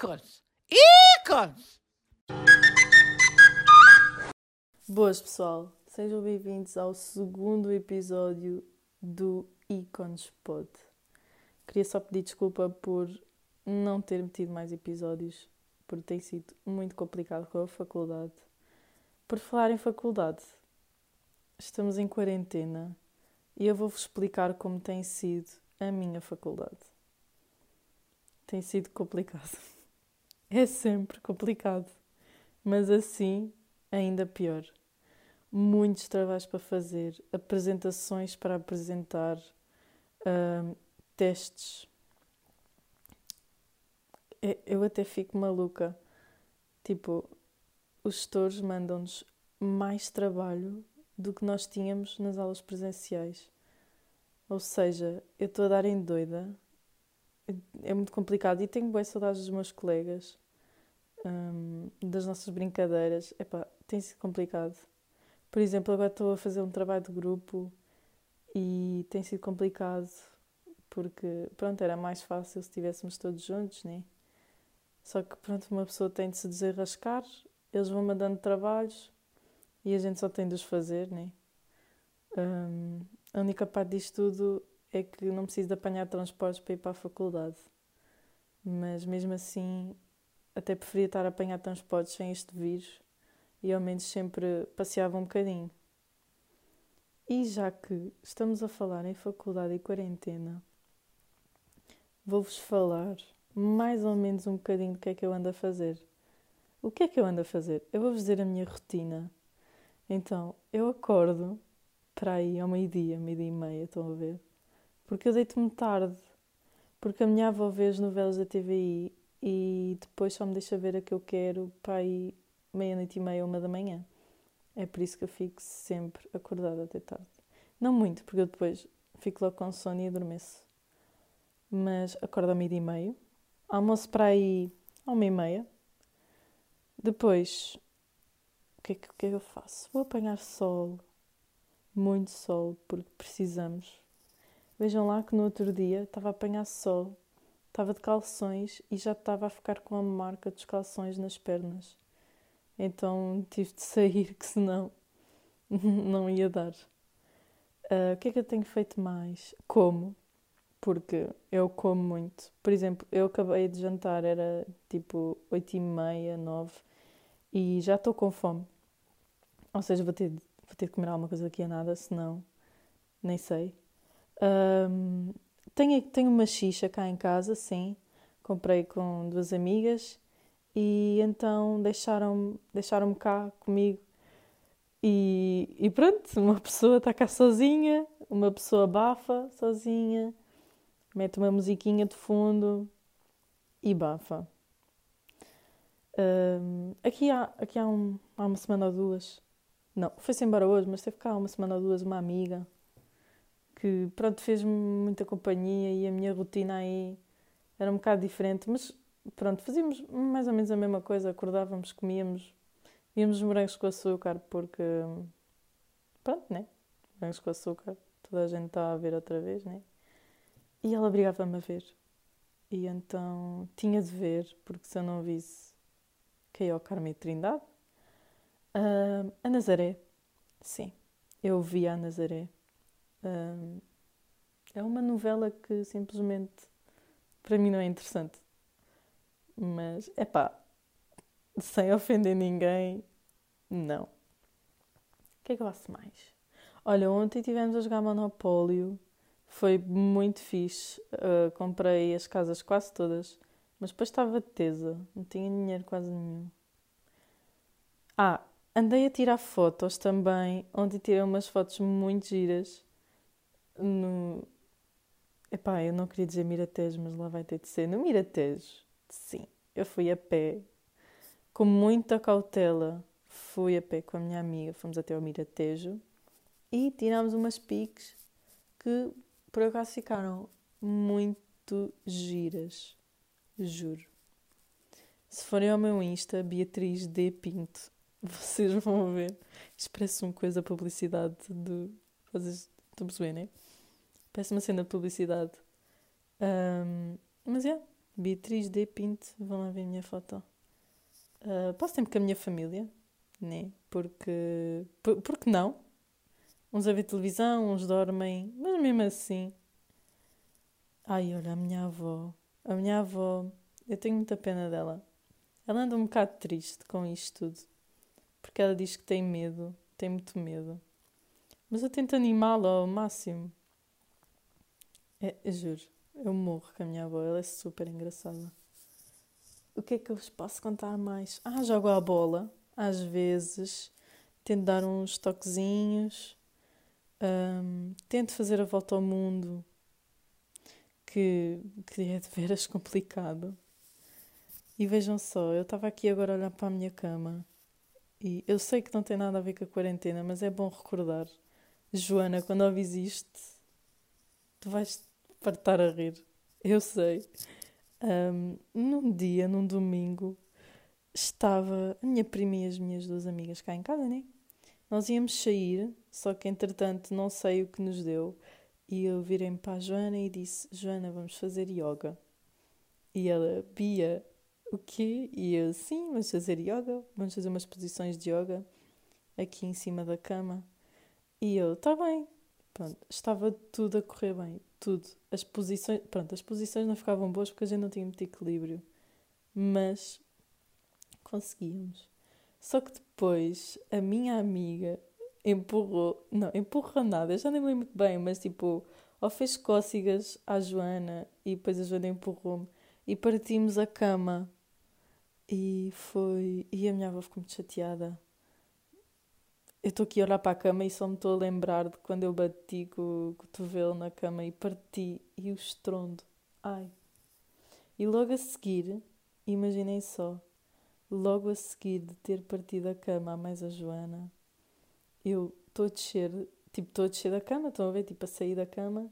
ícones! Ícones! Boas, pessoal. Sejam bem-vindos ao segundo episódio do Ícones Pod. Queria só pedir desculpa por não ter metido mais episódios, porque tem sido muito complicado com a faculdade. Por falar em faculdade, estamos em quarentena e eu vou-vos explicar como tem sido a minha faculdade. Tem sido complicado. É sempre complicado, mas assim ainda pior. Muitos trabalhos para fazer, apresentações para apresentar, hum, testes. É, eu até fico maluca. Tipo, os gestores mandam-nos mais trabalho do que nós tínhamos nas aulas presenciais. Ou seja, eu estou a dar em doida. É muito complicado. E tenho boas saudades dos meus colegas, hum, das nossas brincadeiras. Epá, tem sido complicado. Por exemplo, agora estou a fazer um trabalho de grupo e tem sido complicado porque, pronto, era mais fácil se estivéssemos todos juntos, né? Só que, pronto, uma pessoa tem de se desenrascar, eles vão mandando trabalhos e a gente só tem de os fazer, né? Um, a única parte disto tudo é que não preciso de apanhar transportes para ir para a faculdade. Mas mesmo assim, até preferia estar a apanhar transportes sem este vírus e ao menos sempre passeava um bocadinho. E já que estamos a falar em faculdade e quarentena, vou-vos falar mais ou menos um bocadinho do que é que eu ando a fazer. O que é que eu ando a fazer? Eu vou-vos dizer a minha rotina. Então, eu acordo para aí ao meio-dia, meio-dia e meia, estão a ver? Porque eu deito-me tarde. Porque a minha avó vê as novelas da TVI e depois só me deixa ver a que eu quero para aí meia-noite e meia, uma da manhã. É por isso que eu fico sempre acordada até tarde. Não muito, porque eu depois fico logo com sono e adormeço. Mas acordo ao meio-dia e meio. Almoço para aí ao meia e meia. Depois, o que, é que, o que é que eu faço? Vou apanhar sol. Muito sol, porque precisamos. Vejam lá que no outro dia estava a apanhar sol. Estava de calções e já estava a ficar com a marca dos calções nas pernas. Então tive de sair, que senão não ia dar. Uh, o que é que eu tenho feito mais? Como, porque eu como muito. Por exemplo, eu acabei de jantar, era tipo 8 e meia, 9, e já estou com fome. Ou seja, vou ter, vou ter de comer alguma coisa daqui a nada, senão nem sei. Um, tenho, tenho uma xixa cá em casa, sim. Comprei com duas amigas e então deixaram-me deixaram cá comigo. E, e pronto, uma pessoa está cá sozinha, uma pessoa bafa sozinha, mete uma musiquinha de fundo e bafa. Um, aqui há, aqui há, um, há uma semana ou duas, não, foi-se embora hoje, mas teve cá uma semana ou duas uma amiga que pronto fez-me muita companhia e a minha rotina aí era um bocado diferente, mas pronto, fazíamos mais ou menos a mesma coisa, acordávamos, comíamos, víamos morangos com açúcar porque pronto, né? Morangos com açúcar, toda a gente está a ver outra vez, né? E ela obrigava-me a ver. E então tinha de ver, porque se eu não visse, caía ao Carme Trindade. Uh, a Nazaré, sim, eu vi a Nazaré. É uma novela que simplesmente para mim não é interessante. Mas, é pá, sem ofender ninguém, não. O que é que eu faço mais? Olha, ontem tivemos a jogar Monopólio, foi muito fixe. Uh, comprei as casas quase todas, mas depois estava tesa, não tinha dinheiro quase nenhum. Ah, Andei a tirar fotos também, onde tirei umas fotos muito giras no. Epá, eu não queria dizer Miratejo, mas lá vai ter de ser. No Miratejo, sim, eu fui a pé, com muita cautela. Fui a pé com a minha amiga, fomos até ao Miratejo e tirámos umas piques que por acaso ficaram muito giras, juro. Se forem ao meu Insta, Beatriz D. Pinto, vocês vão ver. Parece uma coisa publicidade do. Vocês estão a perceber, né? Parece uma cena de publicidade. Um, mas é, Beatriz D. Pinto, vão lá ver a minha foto. Uh, passo tempo com a minha família, né? Porque. Por, porque não? Uns a ver televisão, uns dormem, mas mesmo assim. Ai, olha, a minha avó. A minha avó, eu tenho muita pena dela. Ela anda um bocado triste com isto tudo. Porque ela diz que tem medo, tem muito medo. Mas eu tento animá-la ao máximo. É, eu juro, eu morro com a minha avó, ela é super engraçada. O que é que eu vos posso contar mais? Ah, jogo a bola, às vezes. Tento dar uns toquezinhos. Um, tento fazer a volta ao mundo, que, que é de veras complicado. E vejam só, eu estava aqui agora a olhar para a minha cama e eu sei que não tem nada a ver com a quarentena, mas é bom recordar. Joana, quando ouvis isto, tu vais partar a rir. Eu sei. Um, num dia, num domingo, estava a minha prima e as minhas duas amigas cá em casa, né? Nós íamos sair, só que entretanto não sei o que nos deu. E eu virei-me para a Joana e disse: Joana, vamos fazer yoga. E ela, Bia, o quê? E eu, sim, vamos fazer yoga, vamos fazer umas posições de yoga aqui em cima da cama. E eu, está bem. Pronto, estava tudo a correr bem, tudo. As posições, pronto, as posições não ficavam boas porque a gente não tinha muito equilíbrio. Mas conseguíamos. Só que depois a minha amiga empurrou, não, empurrou nada, eu já nem me lembro muito bem, mas tipo, ou fez cócegas à Joana e depois a Joana empurrou-me e partimos a cama. E foi. E a minha avó ficou muito chateada. Eu estou aqui a olhar para a cama e só me estou a lembrar de quando eu bati com o cotovelo na cama e parti e o estrondo. Ai. E logo a seguir, imaginem só, logo a seguir de ter partido a cama a mais a Joana, eu estou a descer, tipo, estou a descer da cama, estão a ver, tipo, a sair da cama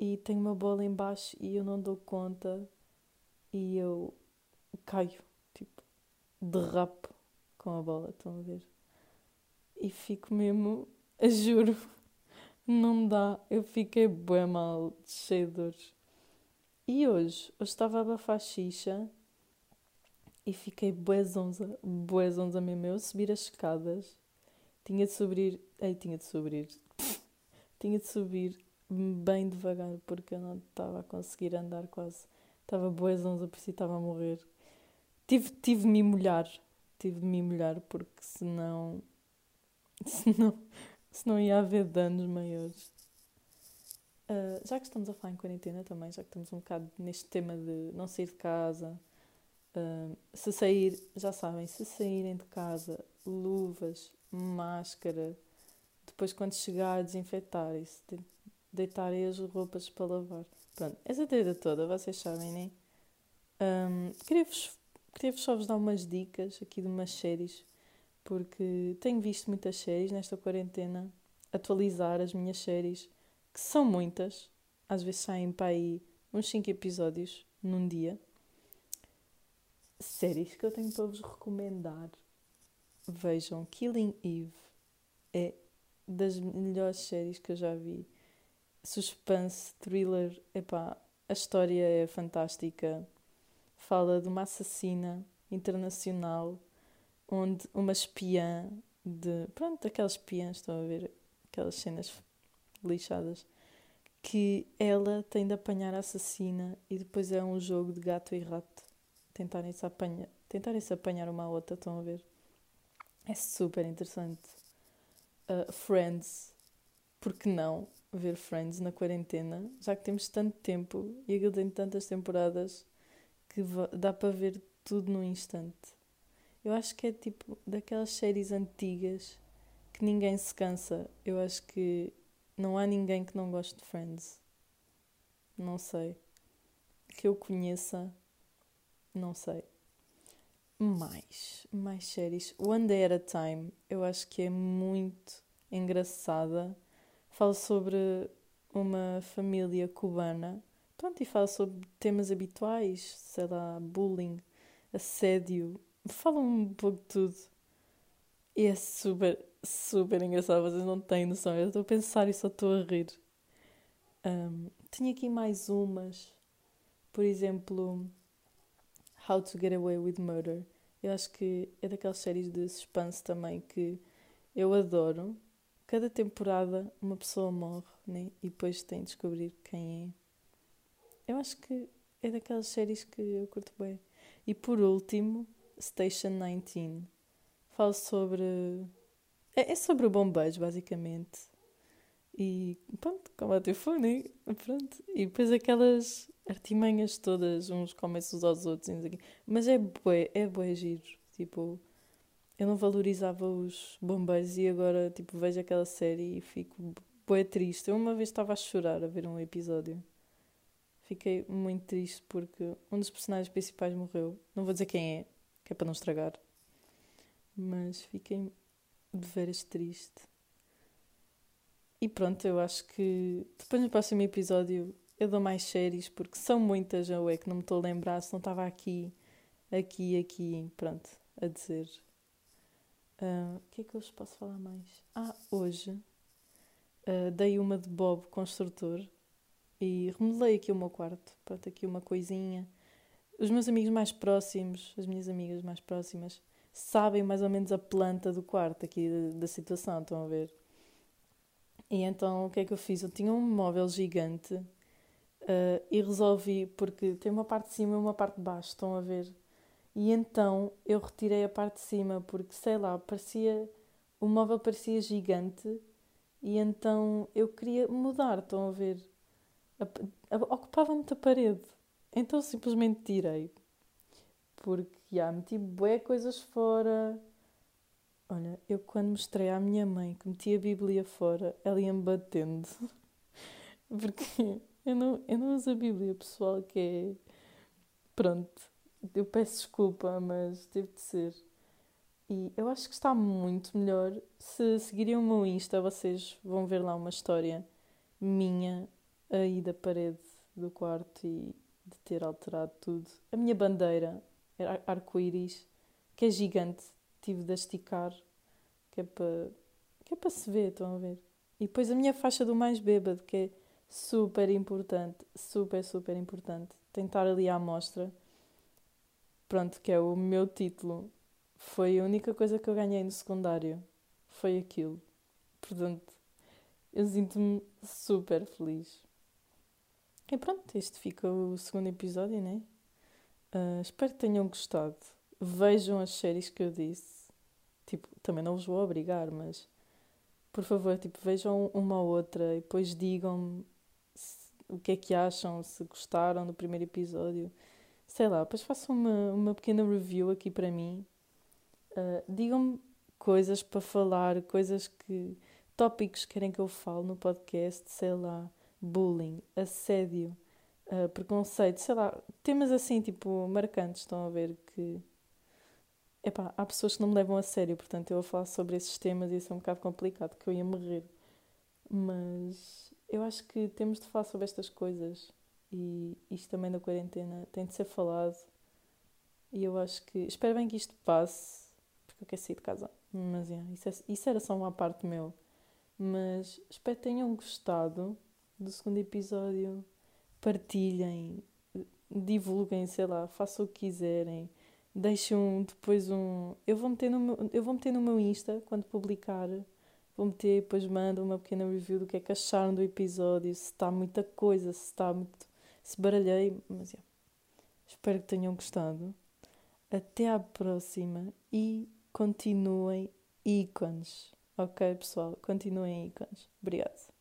e tenho uma bola embaixo e eu não dou conta e eu caio, tipo, derrapo com a bola, estão a ver? E fico mesmo, juro, não dá, eu fiquei bem mal, cheio de dores. E hoje, eu estava a abafar xixa e fiquei bué zonza, bué zonza mesmo. Eu subir as escadas tinha de subir. Ei, tinha de subir. tinha de subir bem devagar porque eu não estava a conseguir andar quase. Estava boas onze, por si estava a morrer. Tive, tive de me molhar. Tive de me molhar porque senão. Senão, senão ia haver danos maiores. Uh, já que estamos a falar em quarentena também, já que estamos um bocado neste tema de não sair de casa, uh, se sair, já sabem, se saírem de casa, luvas, máscara, depois quando chegar desinfetarem-se, deitarem as roupas para lavar. Pronto, essa treta toda, vocês sabem, né? Um, Queria-vos queria só vos dar umas dicas aqui de umas séries, porque tenho visto muitas séries nesta quarentena, atualizar as minhas séries, que são muitas, às vezes saem para aí uns 5 episódios num dia. Séries que eu tenho para vos recomendar vejam Killing Eve. É das melhores séries que eu já vi. Suspense, thriller, epá, a história é fantástica. Fala de uma assassina internacional onde uma espiã de. Pronto, aquelas espiãs, estão a ver aquelas cenas lixadas. Que ela tem de apanhar a assassina e depois é um jogo de gato e rato. Tentarem-se apanhar, tentarem-se apanhar uma outra, estão a ver? É super interessante. Uh, Friends, porque não ver Friends na quarentena? Já que temos tanto tempo e aquilo tem tantas temporadas que dá para ver tudo num instante. Eu acho que é tipo daquelas séries antigas que ninguém se cansa. Eu acho que não há ninguém que não goste de Friends. Não sei. Que eu conheça, não sei mais, mais séries. One Day at a Time, eu acho que é muito engraçada. Fala sobre uma família cubana. Pronto, e fala sobre temas habituais, sei lá, bullying, assédio. Fala um pouco de tudo. E é super, super engraçado. Vocês não têm noção. Eu estou a pensar e só estou a rir. Um, tenho aqui mais umas. Por exemplo, How to Get Away with Murder. Eu acho que é daquelas séries de suspense também que eu adoro. Cada temporada uma pessoa morre né? e depois tem de descobrir quem é. Eu acho que é daquelas séries que eu curto bem. E por último, Station 19. Falo sobre. É, é sobre o bombeiro, basicamente. E pronto, combate fogo, né? Pronto. E depois aquelas artimanhas todas, uns comem-se uns aos outros. Mas é bué, é bué giro. Tipo, eu não valorizava os bombeiros e agora, tipo, vejo aquela série e fico bué triste. Eu uma vez estava a chorar a ver um episódio. Fiquei muito triste porque um dos personagens principais morreu. Não vou dizer quem é, que é para não estragar. Mas fiquei de veras triste. E pronto, eu acho que depois no próximo episódio eu dou mais séries porque são muitas, ou é que não me estou a lembrar, se não estava aqui, aqui, aqui, pronto, a dizer. Uh, o que é que eu vos posso falar mais? Ah, hoje uh, dei uma de Bob Construtor e remodelei aqui o meu quarto. Pronto, aqui uma coisinha. Os meus amigos mais próximos, as minhas amigas mais próximas, sabem mais ou menos a planta do quarto aqui da, da situação, estão a ver? E então o que é que eu fiz? Eu tinha um móvel gigante uh, e resolvi, porque tem uma parte de cima e uma parte de baixo, estão a ver? E então eu retirei a parte de cima porque, sei lá, parecia. O móvel parecia gigante e então eu queria mudar, estão a ver? Ocupava muita parede. Então simplesmente tirei. Porque já meti bué coisas fora Olha, eu quando mostrei à minha mãe que meti a Bíblia fora, ela ia-me batendo. Porque eu não, eu não uso a Bíblia, pessoal, que é. Pronto, eu peço desculpa, mas teve de ser. E eu acho que está muito melhor. Se seguirem o meu Insta, vocês vão ver lá uma história minha aí da parede do quarto e ter alterado tudo. A minha bandeira era arco-íris, que é gigante tive de esticar, que é para que é para se ver, estão a ver? E depois a minha faixa do mais bêbado, que é super importante, super, super importante. Tentar ali à mostra. Pronto, que é o meu título. Foi a única coisa que eu ganhei no secundário. Foi aquilo. Portanto, eu sinto-me super feliz. E pronto, este fica o segundo episódio, né? Uh, espero que tenham gostado. Vejam as séries que eu disse. Tipo, também não vos vou obrigar, mas por favor, tipo, vejam uma ou outra e depois digam-me o que é que acham, se gostaram do primeiro episódio. Sei lá, depois façam uma, uma pequena review aqui para mim. Uh, digam-me coisas para falar, coisas que. tópicos que querem que eu fale no podcast, sei lá, bullying, assédio, uh, preconceito, sei lá, temas assim, tipo, marcantes, estão a ver que Epá, há pessoas que não me levam a sério, portanto eu a falar sobre esses temas e isso é um bocado complicado, que eu ia morrer. Mas eu acho que temos de falar sobre estas coisas e isto também da quarentena tem de ser falado. E eu acho que. Espero bem que isto passe, porque eu quero sair de casa. Mas yeah, isso, é, isso era só uma parte meu. Mas espero que tenham gostado do segundo episódio. Partilhem, divulguem, sei lá, façam o que quiserem deixem depois um. Eu vou, meter no meu, eu vou meter no meu Insta quando publicar. Vou meter, depois mando uma pequena review do que é que acharam do episódio, se está muita coisa, se está muito. se baralhei. Mas yeah. espero que tenham gostado. Até à próxima e continuem ícones. Ok, pessoal? Continuem ícones. Obrigada.